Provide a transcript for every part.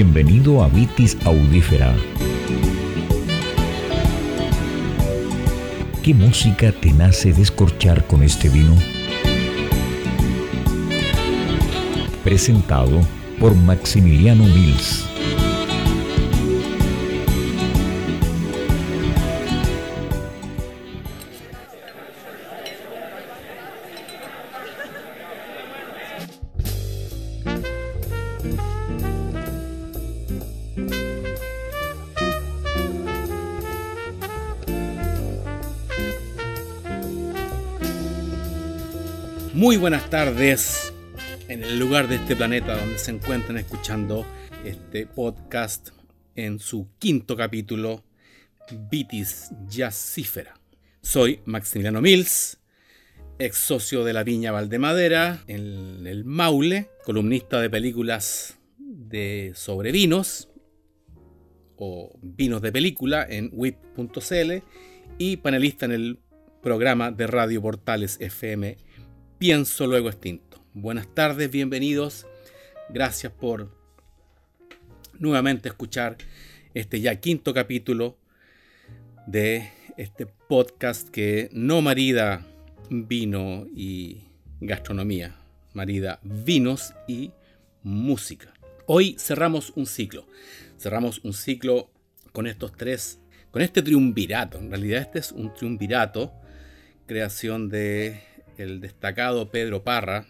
Bienvenido a Vitis Audífera. ¿Qué música te nace descorchar con este vino? Presentado por Maximiliano Mills. Tardes en el lugar de este planeta donde se encuentran escuchando este podcast en su quinto capítulo, Vitis Jazzífera. Soy Maximiliano Mills, ex socio de la Viña Valdemadera en el Maule, columnista de películas de sobre vinos o vinos de película en wip.cl y panelista en el programa de Radio Portales FM Pienso Luego Extinto. Buenas tardes, bienvenidos. Gracias por nuevamente escuchar este ya quinto capítulo de este podcast que no marida vino y gastronomía, marida vinos y música. Hoy cerramos un ciclo. Cerramos un ciclo con estos tres, con este triunvirato. En realidad este es un triunvirato, creación de el destacado Pedro Parra,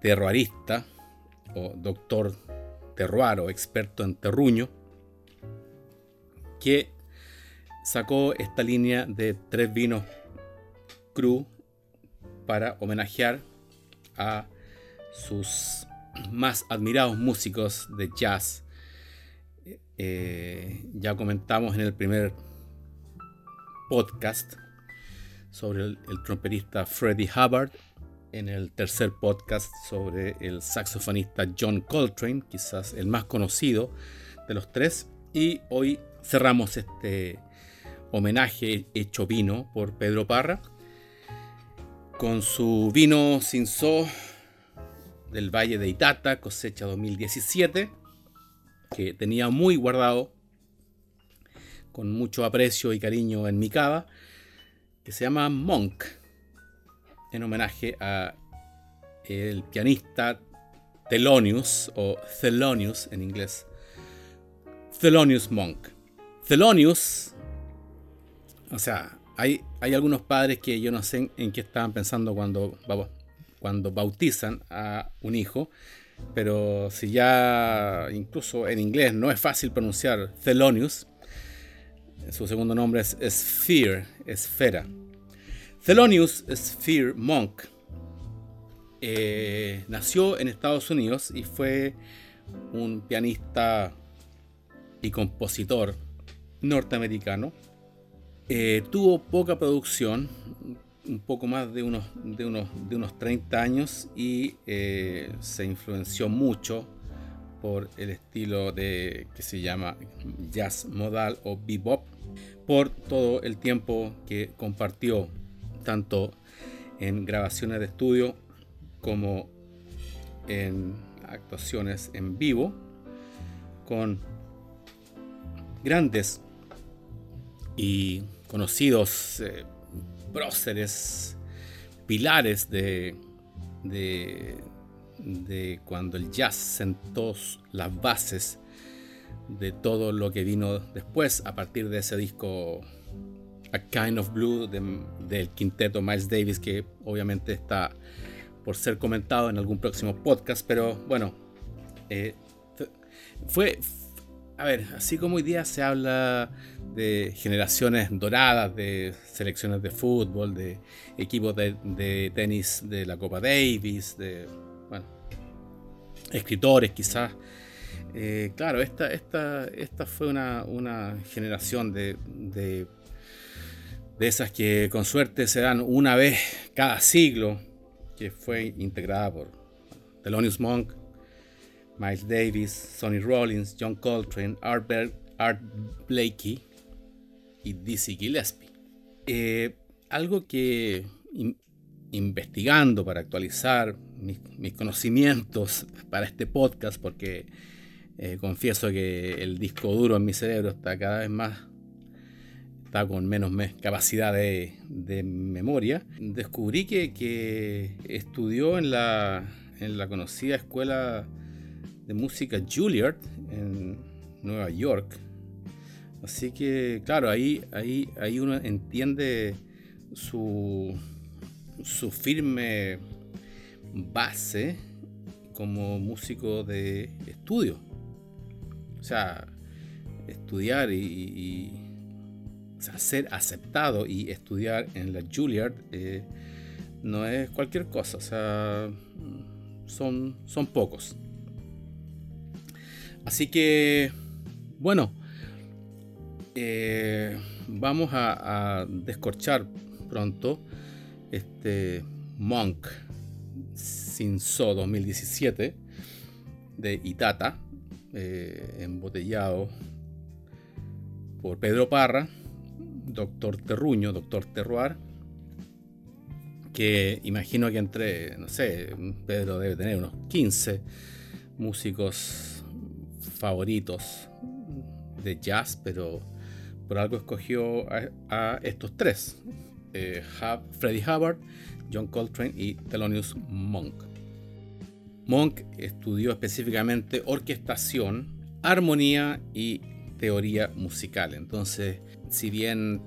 terroarista o doctor terroaro, experto en terruño, que sacó esta línea de tres vinos cru para homenajear a sus más admirados músicos de jazz. Eh, ya comentamos en el primer podcast sobre el, trompetista Freddie Hubbard, en el tercer podcast sobre el saxofonista John Coltrane, quizás el más conocido de los tres, y hoy cerramos este homenaje hecho vino por Pedro Parra con su vino Cinzó del Valle de Itata, cosecha 2017, que tenía muy guardado con mucho aprecio y cariño en mi cava que se llama Monk, en homenaje a el pianista Thelonious, o Thelonious en inglés. Thelonious Monk. Thelonious, o sea, hay, hay algunos padres que yo no sé en qué estaban pensando cuando, cuando bautizan a un hijo, pero si ya incluso en inglés no es fácil pronunciar Thelonious, su segundo nombre es Sphere, esfera. Thelonious Sphere Monk eh, nació en Estados Unidos y fue un pianista y compositor norteamericano. Eh, tuvo poca producción, un poco más de unos, de unos, de unos 30 años y eh, se influenció mucho por el estilo de que se llama jazz modal o bebop por todo el tiempo que compartió tanto en grabaciones de estudio como en actuaciones en vivo con grandes y conocidos eh, próceres, pilares de, de, de cuando el jazz sentó las bases de todo lo que vino después a partir de ese disco A Kind of Blue del quinteto Miles Davis que obviamente está por ser comentado en algún próximo podcast pero bueno eh, fue a ver así como hoy día se habla de generaciones doradas de selecciones de fútbol de equipos de, de tenis de la Copa Davis de bueno escritores quizás eh, claro, esta, esta, esta fue una, generación de, de, esas que con suerte se dan una vez cada siglo, que fue integrada por Thelonious Monk, Miles Davis, Sonny Rollins, John Coltrane, Art, Art Blakey y Dizzy Gillespie. Eh, algo que investigando para actualizar mis, mis, conocimientos para este podcast, porque Eh, confieso que el disco duro en mi cerebro está cada vez más, está con menos capacidad de, memoria. Descubrí que, que estudió en la, en la conocida escuela de música Juilliard en Nueva York. Así que, claro, ahí, ahí, ahí uno entiende su, su firme base como músico de estudio. O sea, estudiar y, ser aceptado y estudiar en la Juilliard eh, no es cualquier cosa. O sea, son, son pocos. Así que, bueno, eh, vamos a, descorchar pronto este Monk Sinso 2017 de Itata, eh, embotellado por Pedro Parra, Doctor Terruño, Doctor Terroir, que imagino que entre, no sé, Pedro debe tener unos 15 músicos favoritos de jazz, pero por algo escogió a, estos tres: eh, Freddie Hubbard, John Coltrane y Thelonious Monk. Monk estudió específicamente orquestación, armonía y teoría musical. Entonces, si bien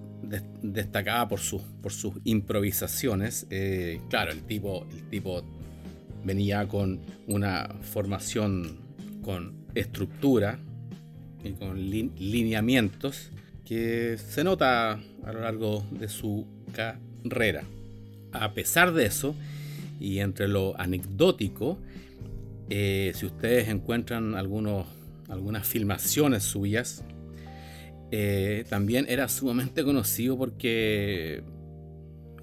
destacaba por, sus improvisaciones, eh, claro, el tipo, el tipo venía con una formación con estructura y con lineamientos que se nota a lo largo de su carrera. A pesar de eso, y entre lo anecdótico, eh, si ustedes encuentran algunos, algunas filmaciones suyas, eh, también era sumamente conocido porque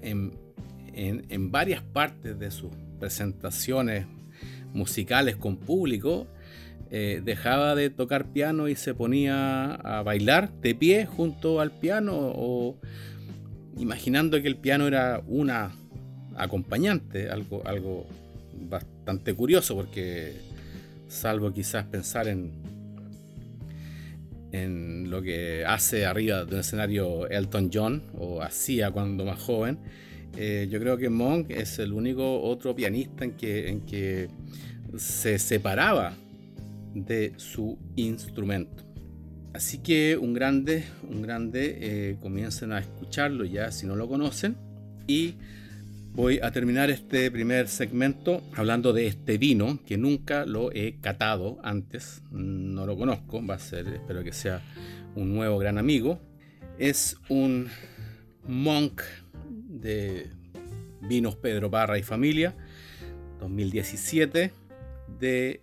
en, en varias partes de sus presentaciones musicales con público, eh, dejaba de tocar piano y se ponía a bailar de pie junto al piano o imaginando que el piano era una acompañante, algo, algo bastante curioso porque salvo quizás pensar en, en lo que hace arriba de un escenario Elton John o hacía cuando más joven, eh, yo creo que Monk es el único otro pianista en que, en que se separaba de su instrumento. Así que un grande, un grande, eh, comiencen a escucharlo ya si no lo conocen. Y voy a terminar este primer segmento hablando de este vino que nunca lo he catado antes, no lo conozco, va a ser, espero que sea un nuevo gran amigo. Es un Monk de Vinos Pedro Parra y Familia 2017 de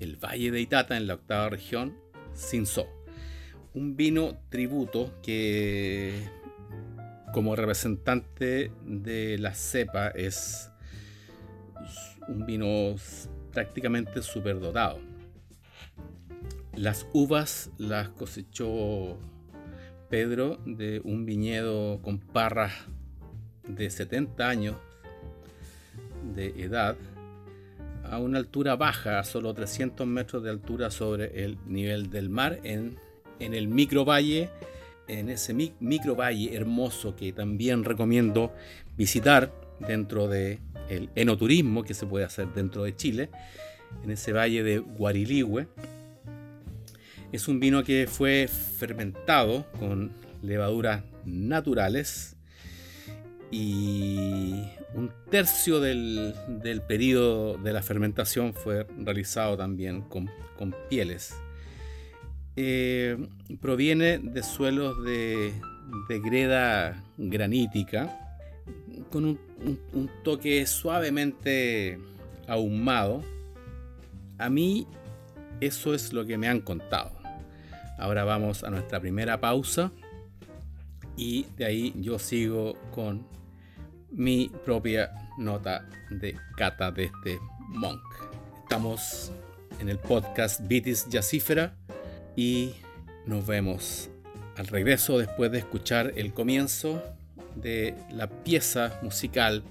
el Valle de Itata en la octava región, Sinso. Un vino tributo que como representante de la cepa es un vino prácticamente superdotado. Las uvas las cosechó Pedro de un viñedo con parras de 70 años de edad a una altura baja, a solo 300 metros de altura sobre el nivel del mar, en, en el microvalle, en ese microvalle hermoso que también recomiendo visitar dentro del el enoturismo que se puede hacer dentro de Chile, en ese valle de Guariligüe. Es un vino que fue fermentado con levaduras naturales y un tercio del, periodo de la fermentación fue realizado también con, pieles. Eh, proviene de suelos de, greda granítica con un, toque suavemente ahumado. A mí eso es lo que me han contado. Ahora vamos a nuestra primera pausa y de ahí yo sigo con mi propia nota de cata de este monk. Estamos en el podcast Vitis Jacífera y nos vemos al regreso después de escuchar el comienzo de la pieza musical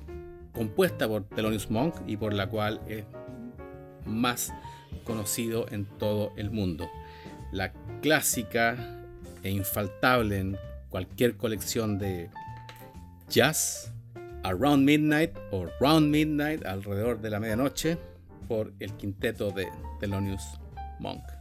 compuesta por Thelonious Monk y por la cual es más conocido en todo el mundo. La clásica e infaltable en cualquier colección de jazz, Around Midnight o Round Midnight, alrededor de la medianoche, por el quinteto de Thelonious Monk.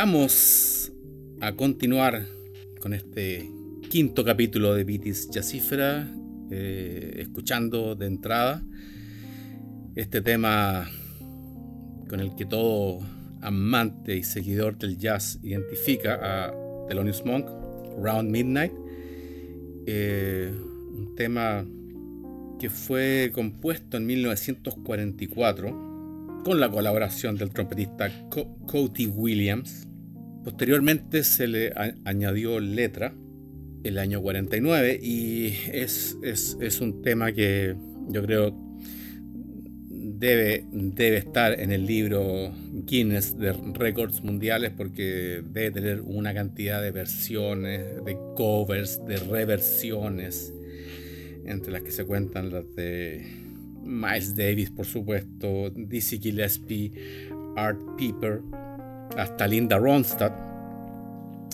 Regresamos a continuar con este quinto capítulo de Vitis Jazzífera, eh, escuchando de entrada este tema con el que todo amante y seguidor del jazz identifica a Thelonious Monk, Round Midnight, eh, un tema que fue compuesto en 1944 con la colaboración del trompetista Cody Williams. Posteriormente se le añadió letra el año 49 y es, es, un tema que yo creo debe, debe estar en el libro Guinness de récords mundiales porque debe tener una cantidad de versiones, de covers, de reversiones, entre las que se cuentan las de Miles Davis, por supuesto, Dizzy Gillespie, Art Pepper, hasta Linda Ronstadt,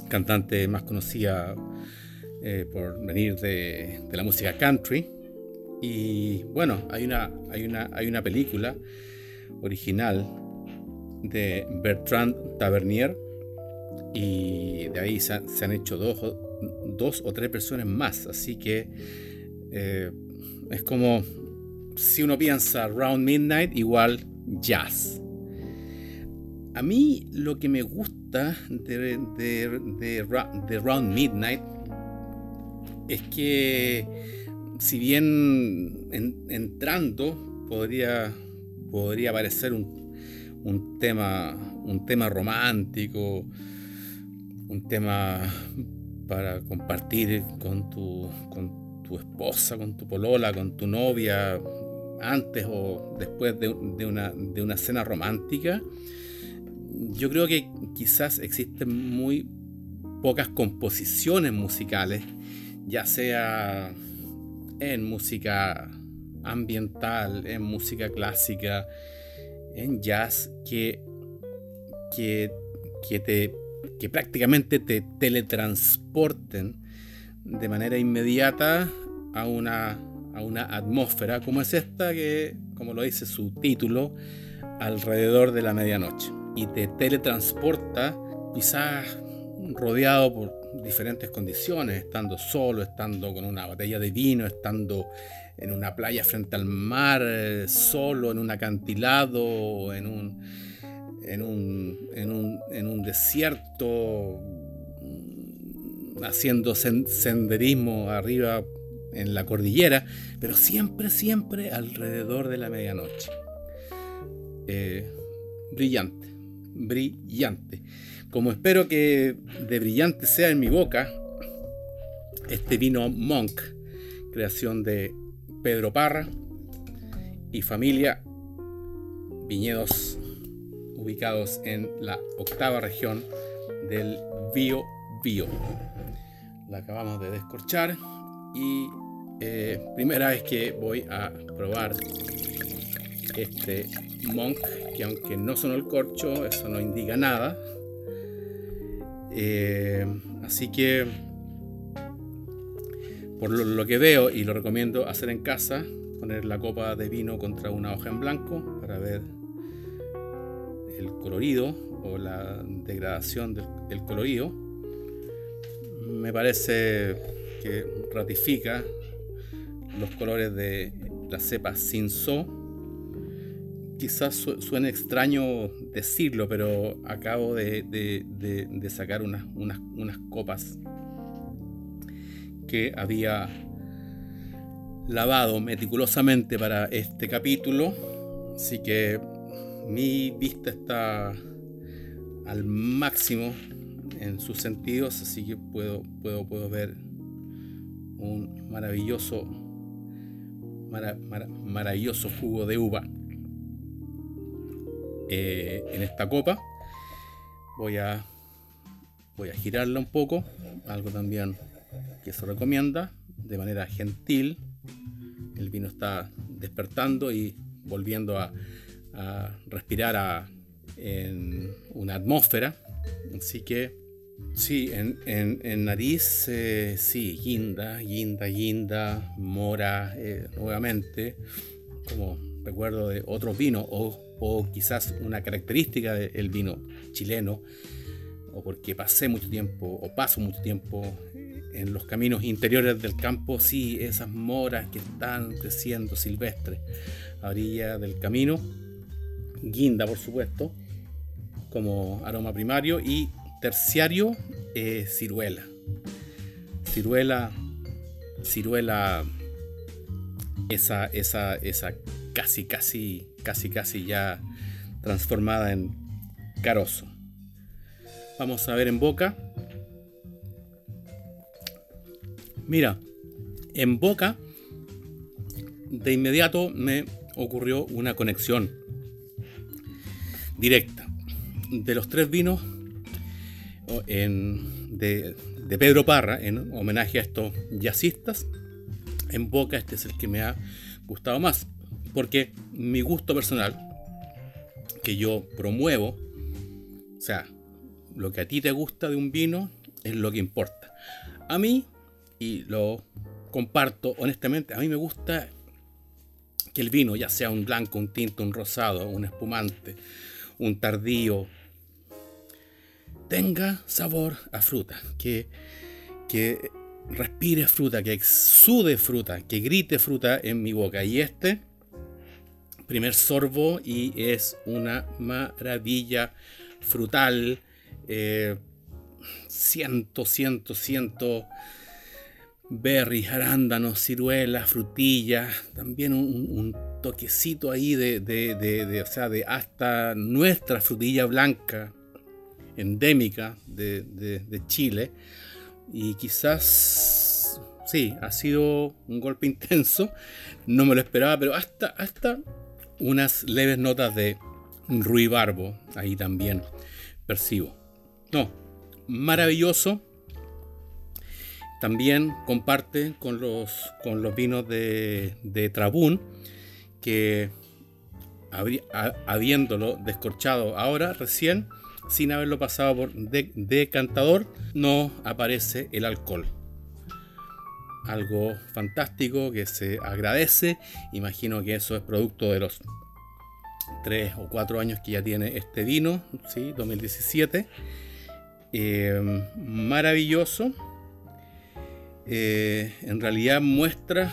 cantante más conocida eh, por venir de, la música country. Y bueno, hay una, hay una, hay una película original de Bertrand Tavernier y de ahí se, han hecho dos, dos, o tres versiones más, así que eh, es como si uno piensa Round Midnight, igual jazz. A mí lo que me gusta de, de, Round Midnight es que si bien entrando podría, podría parecer un, un, tema, un tema romántico, un tema para compartir con tu, con tu esposa, con tu polola, con tu novia, antes o después de, una, de una cena romántica, yo creo que quizás existen muy pocas composiciones musicales, ya sea en música ambiental, en música clásica, en jazz, que, que, que, te, que prácticamente te teletransporten de manera inmediata a una a una atmósfera como es esta, que, como lo dice su título, alrededor de la medianoche. Y te teletransporta quizás rodeado por diferentes condiciones, estando solo, estando con una botella de vino, estando en una playa frente al mar, solo, en un acantilado, en un, en un, en un, en un desierto, haciendo senderismo arriba en la cordillera, pero siempre, siempre alrededor de la medianoche. Eh, brillante, brillante. Como espero que de brillante sea en mi boca, este vino Monk, creación de Pedro Parra y familia, viñedos ubicados en la octava región del Bio Bio. La acabamos de descorchar y eh, primera vez que voy a probar este Monk, que aunque no sonó el corcho, eso no indica nada. Eh, así que, por lo, que veo y lo recomiendo hacer en casa, poner la copa de vino contra una hoja en blanco para ver el colorido o la degradación del colorido. Me parece que ratifica los colores de la cepa Cinso. Quizás suene extraño decirlo, pero acabo de, sacar unas, unas, copas que había lavado meticulosamente para este capítulo. Así que mi vista está al máximo en sus sentidos, así que puedo, puedo, puedo ver un maravilloso, maravilloso jugo de uva eh, en esta copa. Voy a, voy a girarla un poco, algo también que se recomienda de manera gentil. El vino está despertando y volviendo a, respirar en una atmósfera. Así que sí, en, nariz, eh, sí, guinda, guinda, guinda, mora, eh, nuevamente, como recuerdo de otros vinos, o, o quizás una característica del vino chileno, o porque pasé mucho tiempo, o paso mucho tiempo en los caminos interiores del campo, sí, esas moras que están creciendo silvestres a orilla del camino, guinda por supuesto, como aroma primario, y terciario, eh, ciruela. Ciruela, ciruela, esa, esa, esa casi, casi, casi, casi ya transformada en carozo. Vamos a ver en boca. Mira, en boca de inmediato me ocurrió una conexión directa de los tres vinos de, Pedro Parra en homenaje a estos jazzistas. En boca este es el que me ha gustado más, porque mi gusto personal, que yo promuevo, o sea, lo que a ti te gusta de un vino es lo que importa. A mí y lo comparto honestamente, a mí me gusta que el vino, ya sea un blanco, un tinto, un rosado, un espumante, un tardío, tenga sabor a fruta, que, que respire fruta, que exude fruta, que grite fruta en mi boca. Y este, primer sorbo, y es una maravilla frutal. Eh, ciento, ciento, ciento berries, arándanos, ciruelas, frutillas, también un, toquecito ahí de, de, o sea, de hasta nuestra frutilla blanca endémica de, Chile. Y quizás, sí, ha sido un golpe intenso, no me lo esperaba, pero hasta, hasta unas leves notas de ruibarbo ahí también percibo. No, maravilloso también comparte con los, con los vinos de, de Trabún, que habiéndolo descorchado ahora, recién, sin haberlo pasado por decantador, no aparece el alcohol. Algo fantástico que se agradece. Imagino que eso es producto de los 3 o 4 años que ya tiene este vino, ¿sí? 2017. Eh, maravilloso eh, en realidad muestra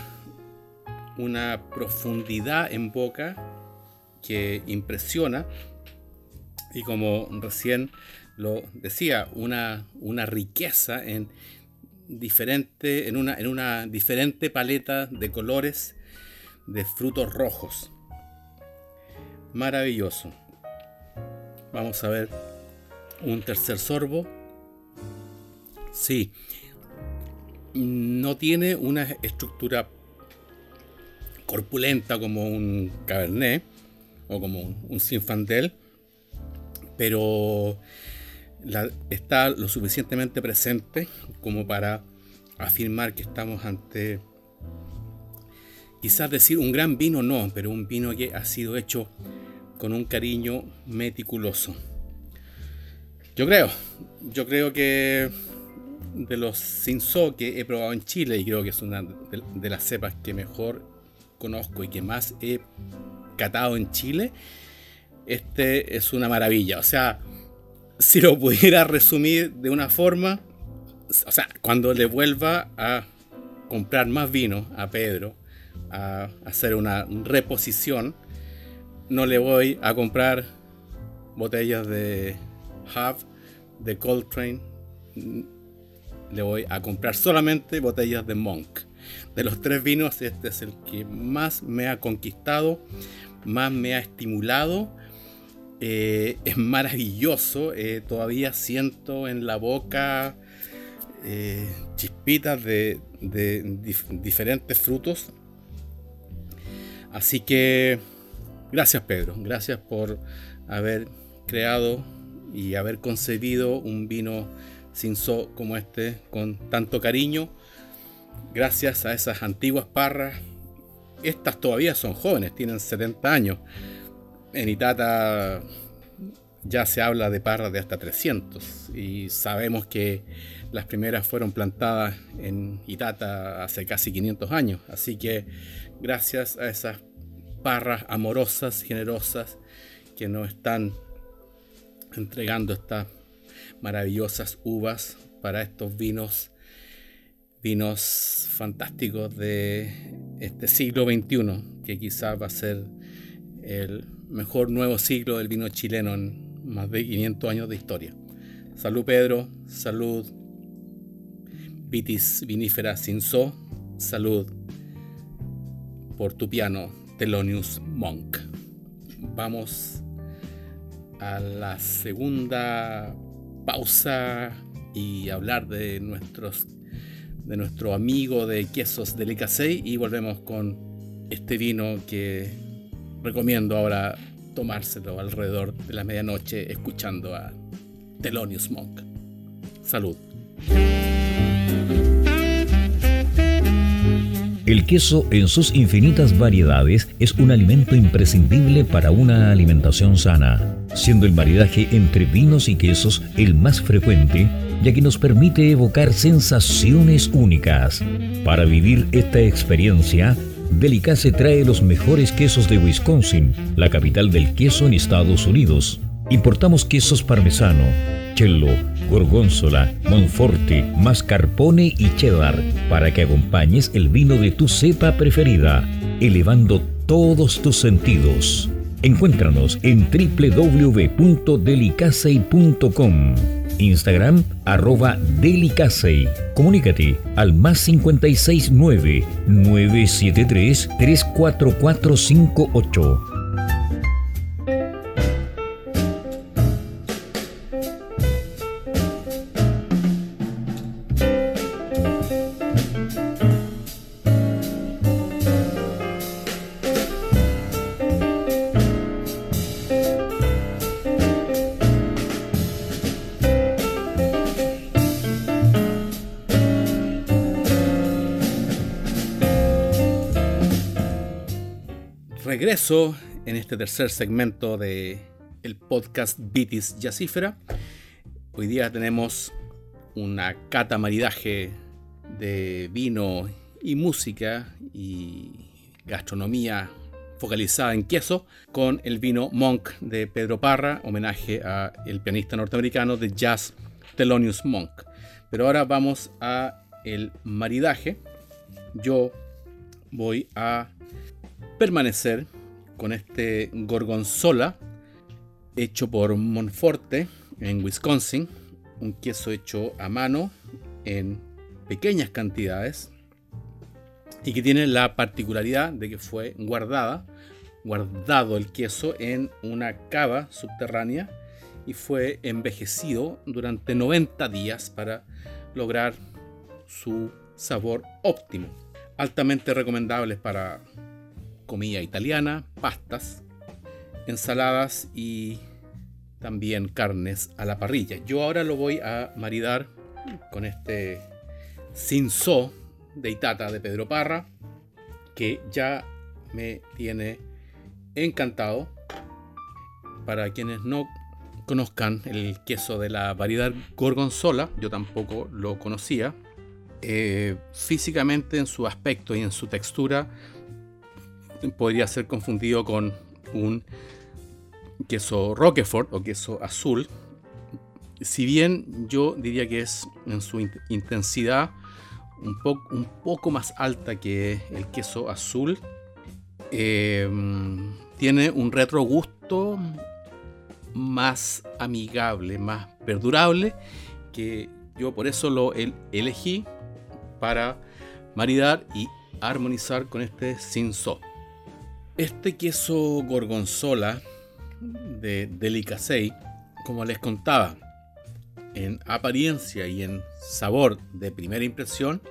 una profundidad en boca que impresiona y como recién lo decía, una, una riqueza en, diferente, en, una, en una diferente paleta de colores de frutos rojos. Maravilloso. Vamos a ver un tercer sorbo. Sí, no tiene una estructura corpulenta como un Cabernet o como un, Sinfandel, pero está lo suficientemente presente como para afirmar que estamos ante, quizás decir un gran vino no, pero un vino que ha sido hecho con un cariño meticuloso. Yo creo, yo creo que de los Cinzó que he probado en Chile y creo que es una de, las cepas que mejor conozco y que más he catado en Chile, este es una maravilla. O sea, si lo pudiera resumir de una forma, o sea, cuando le vuelva a comprar más vino a Pedro, a hacer una reposición, no le voy a comprar botellas de Hub, de Coltrane, le voy a comprar solamente botellas de Monk. De los tres vinos, este es el que más me ha conquistado, más me ha estimulado. Eh, es maravilloso. Eh, todavía siento en la boca eh, chispitas de, diferentes frutos. Así que gracias Pedro, gracias por haber creado y haber concebido un vino sin so como este con tanto cariño. Gracias a esas antiguas parras. Estas todavía son jóvenes, tienen 70 años. En Itata ya se habla de parras de hasta 300 y sabemos que las primeras fueron plantadas en Itata hace casi 500 años. Así que gracias a esas parras amorosas, generosas, que nos están entregando estas maravillosas uvas para estos vinos, vinos fantásticos de este siglo XXI, que quizás va a ser el mejor nuevo siglo del vino chileno en más de 500 años de historia. Salud Pedro, salud Vitis vinífera so, salud por tu piano Thelonious Monk. Vamos a la segunda pausa y hablar de nuestros de nuestro amigo de quesos Delicacey y volvemos con este vino que recomiendo ahora tomárselo alrededor de la medianoche escuchando a Thelonious Monk. Salud. El queso en sus infinitas variedades es un alimento imprescindible para una alimentación sana, siendo el maridaje entre vinos y quesos el más frecuente, ya que nos permite evocar sensaciones únicas. Para vivir esta experiencia, Delicace trae los mejores quesos de Wisconsin, la capital del queso en Estados Unidos. Importamos quesos parmesano, cello, gorgonzola, monforte, mascarpone y cheddar para que acompañes el vino de tu cepa preferida, elevando todos tus sentidos. Encuéntranos en www.delicasey.com. Instagram arroba delicasey. Comunícate al más 569 973 34458. Este tercer segmento de el podcast Vitis Yacífera. Hoy día tenemos una cata maridaje de vino y música y gastronomía focalizada en queso con el vino Monk de Pedro Parra, homenaje a el pianista norteamericano de jazz Thelonious Monk. Pero ahora vamos a el maridaje. Yo voy a permanecer con este gorgonzola hecho por Monforte en Wisconsin, un queso hecho a mano en pequeñas cantidades y que tiene la particularidad de que fue guardada, guardado el queso en una cava subterránea y fue envejecido durante 90 días para lograr su sabor óptimo. Altamente recomendable para comida italiana, pastas, ensaladas y también carnes a la parrilla. Yo ahora lo voy a maridar con este cinzo de Itata de Pedro Parra, que ya me tiene encantado. Para quienes no conozcan el queso de la variedad gorgonzola, yo tampoco lo conocía. Eh, físicamente en su aspecto y en su textura podría ser confundido con un queso Roquefort o queso azul. Si bien yo diría que es en su intensidad un, poco más alta que el queso azul, em, tiene un retrogusto más amigable, más perdurable que yo por eso lo elegí para maridar y armonizar con este Cinso. Este queso gorgonzola de Delicacei, como les contaba, en apariencia y en sabor de primera impresión,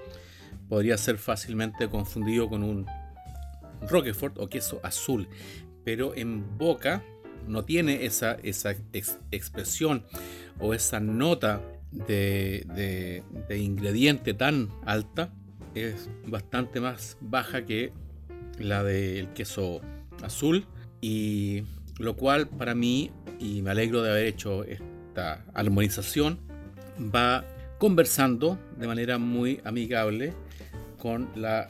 podría ser fácilmente confundido con un Roquefort o queso azul, pero en boca no tiene esa, esa expresión o esa nota de, ingrediente tan alta, es bastante más baja que la del queso azul y lo cual para mí, y me alegro de haber hecho esta armonización, va conversando de manera muy amigable con la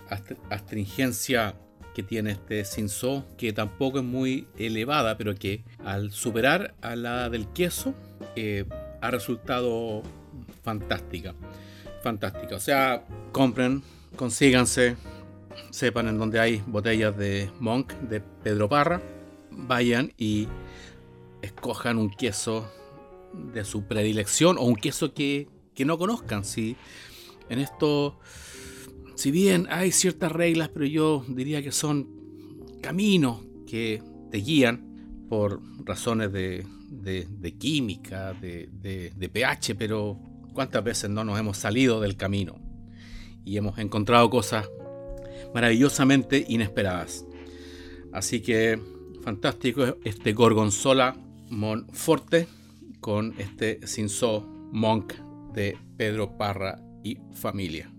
astringencia que tiene este Cinso, que tampoco es muy elevada, pero que al superar a la del queso eh, ha resultado fantástica. Fantástica. O sea, compren, consíganse, sepan en dónde hay botellas de Monk, de Pedro Parra, vayan y escojan un queso de su predilección o un queso que, que no conozcan. Si en esto si bien hay ciertas reglas, pero yo diría que son caminos que te guían por razones de, química, de, pH, pero ¿cuántas veces no nos hemos salido del camino? Y hemos encontrado cosas maravillosamente inesperadas. Así que fantástico este Gorgonzola Monforte con este Cinso Monk de Pedro Parra y familia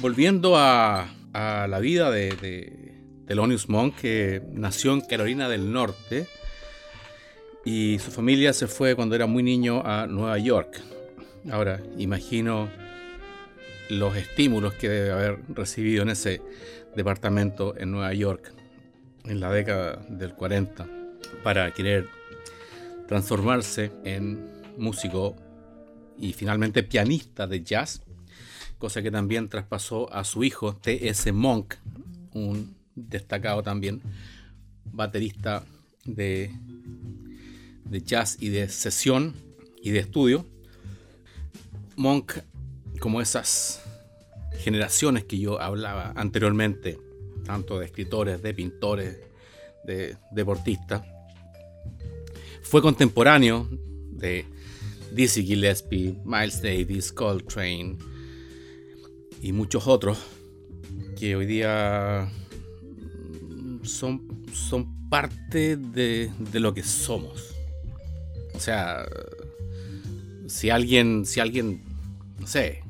volviendo a, la vida de, de Thelonious Monk, que nació en Carolina del Norte y su familia se fue cuando era muy niño a Nueva York. Ahora, imagino los estímulos que debe haber recibido en ese departamento en Nueva York en la década del 40 para querer transformarse en músico y finalmente pianista de jazz cosa que también traspasó a su hijo T.S. Monk, un destacado también baterista de, de jazz y de sesión y de estudio. Monk, como esas generaciones que yo hablaba anteriormente, tanto de escritores, de pintores, de deportistas, fue contemporáneo de Dizzy Gillespie, Miles Davis, Coltrane, y muchos otros que hoy día son, son parte de, lo que somos. O sea, si alguien, si alguien, no sé,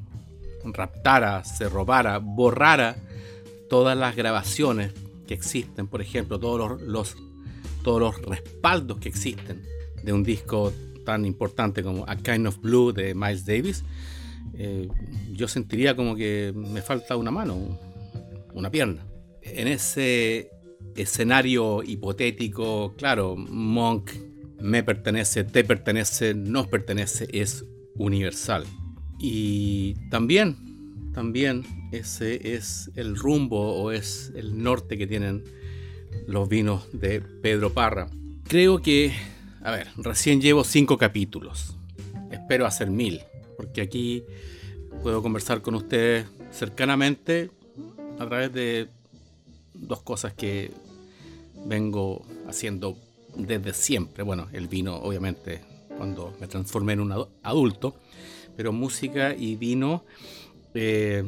raptara, se robara, borrara todas las grabaciones que existen, por ejemplo, todos los, todos los respaldos que existen de un disco tan importante como A Kind of Blue de Miles Davis, eh, yo sentiría como que me falta una mano, una pierna. En ese escenario hipotético, claro, Monk me pertenece, te pertenece, nos pertenece, es universal. Y también, también ese es el rumbo o es el norte que tienen los vinos de Pedro Parra. Creo que, a ver, recién llevo cinco capítulos. Espero hacer mil porque aquí puedo conversar con ustedes cercanamente a través de dos cosas que vengo haciendo desde siempre. Bueno, el vino, obviamente, cuando me transformé en un adulto, pero música y vino, eh,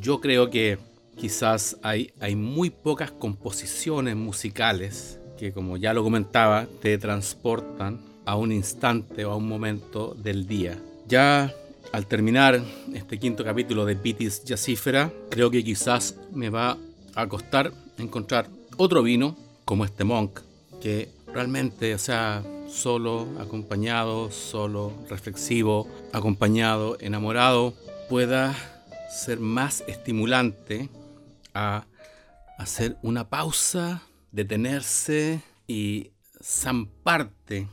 yo creo que quizás hay, hay muy pocas composiciones musicales que, como ya lo comentaba, te transportan a un instante o a un momento del día. Ya al terminar este quinto capítulo de Vitis Jazzífera, creo que quizás me va a costar encontrar otro vino como este Monk, que realmente, o sea, solo, acompañado, solo, reflexivo, acompañado, enamorado, pueda ser más estimulante a hacer una pausa, detenerse y zamparte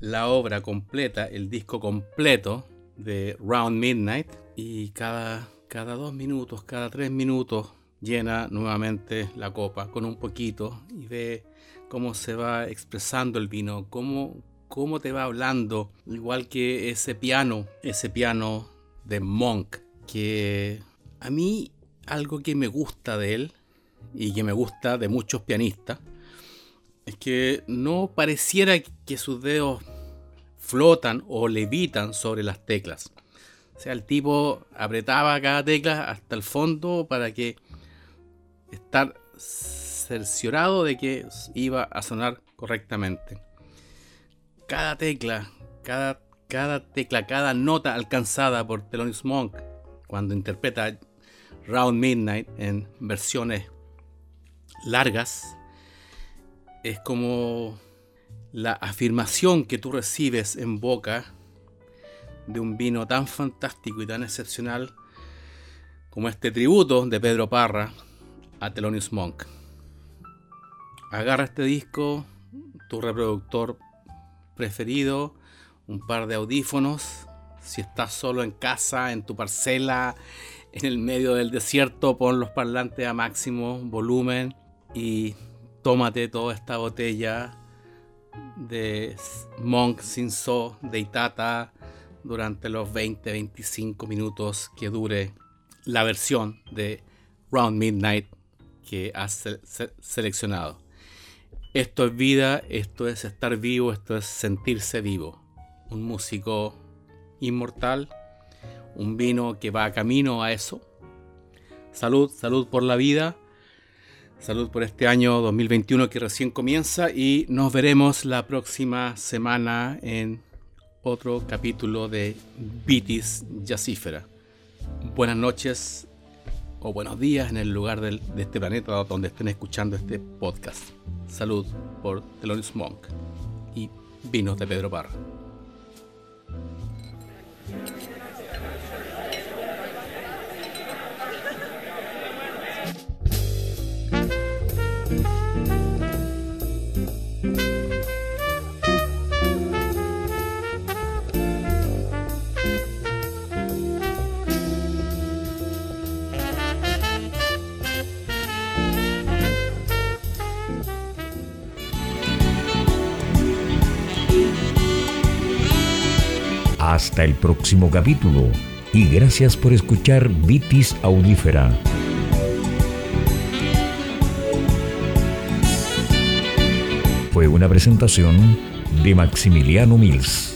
la obra completa, el disco completo de Round Midnight. Y cada, cada dos minutos, cada tres minutos llena nuevamente la copa con un poquito y ve cómo se va expresando el vino, cómo, cómo te va hablando, igual que ese piano, ese piano de Monk, que a mí algo que me gusta de él y que me gusta de muchos pianistas es que no pareciera que sus dedos flotan o levitan sobre las teclas. O sea, el tipo apretaba cada tecla hasta el fondo para que estar cerciorado de que iba a sonar correctamente. Cada tecla, cada, cada tecla, cada nota alcanzada por Thelonious Monk cuando interpreta Round Midnight en versiones largas es como la afirmación que tú recibes en boca de un vino tan fantástico y tan excepcional como este tributo de Pedro Parra a Thelonious Monk. Agarra este disco, tu reproductor preferido, un par de audífonos. Si estás solo en casa, en tu parcela, en el medio del desierto, pon los parlantes a máximo volumen y tómate toda esta botella de Monk Sin So de Itata durante los 20-25 minutos que dure la versión de Round Midnight que has seleccionado. Esto es vida, esto es estar vivo, esto es sentirse vivo. Un músico inmortal, un vino que va camino a eso. Salud, salud por la vida, salud por este año 2021 que recién comienza y nos veremos la próxima semana en otro capítulo de Vitis Jazzífera. Buenas noches o buenos días en el lugar de este planeta donde estén escuchando este podcast. Salud por Thelonious Monk y vinos de Pedro Parra. Hasta el próximo capítulo y gracias por escuchar Vitis Audífera. Fue una presentación de Maximiliano Mills.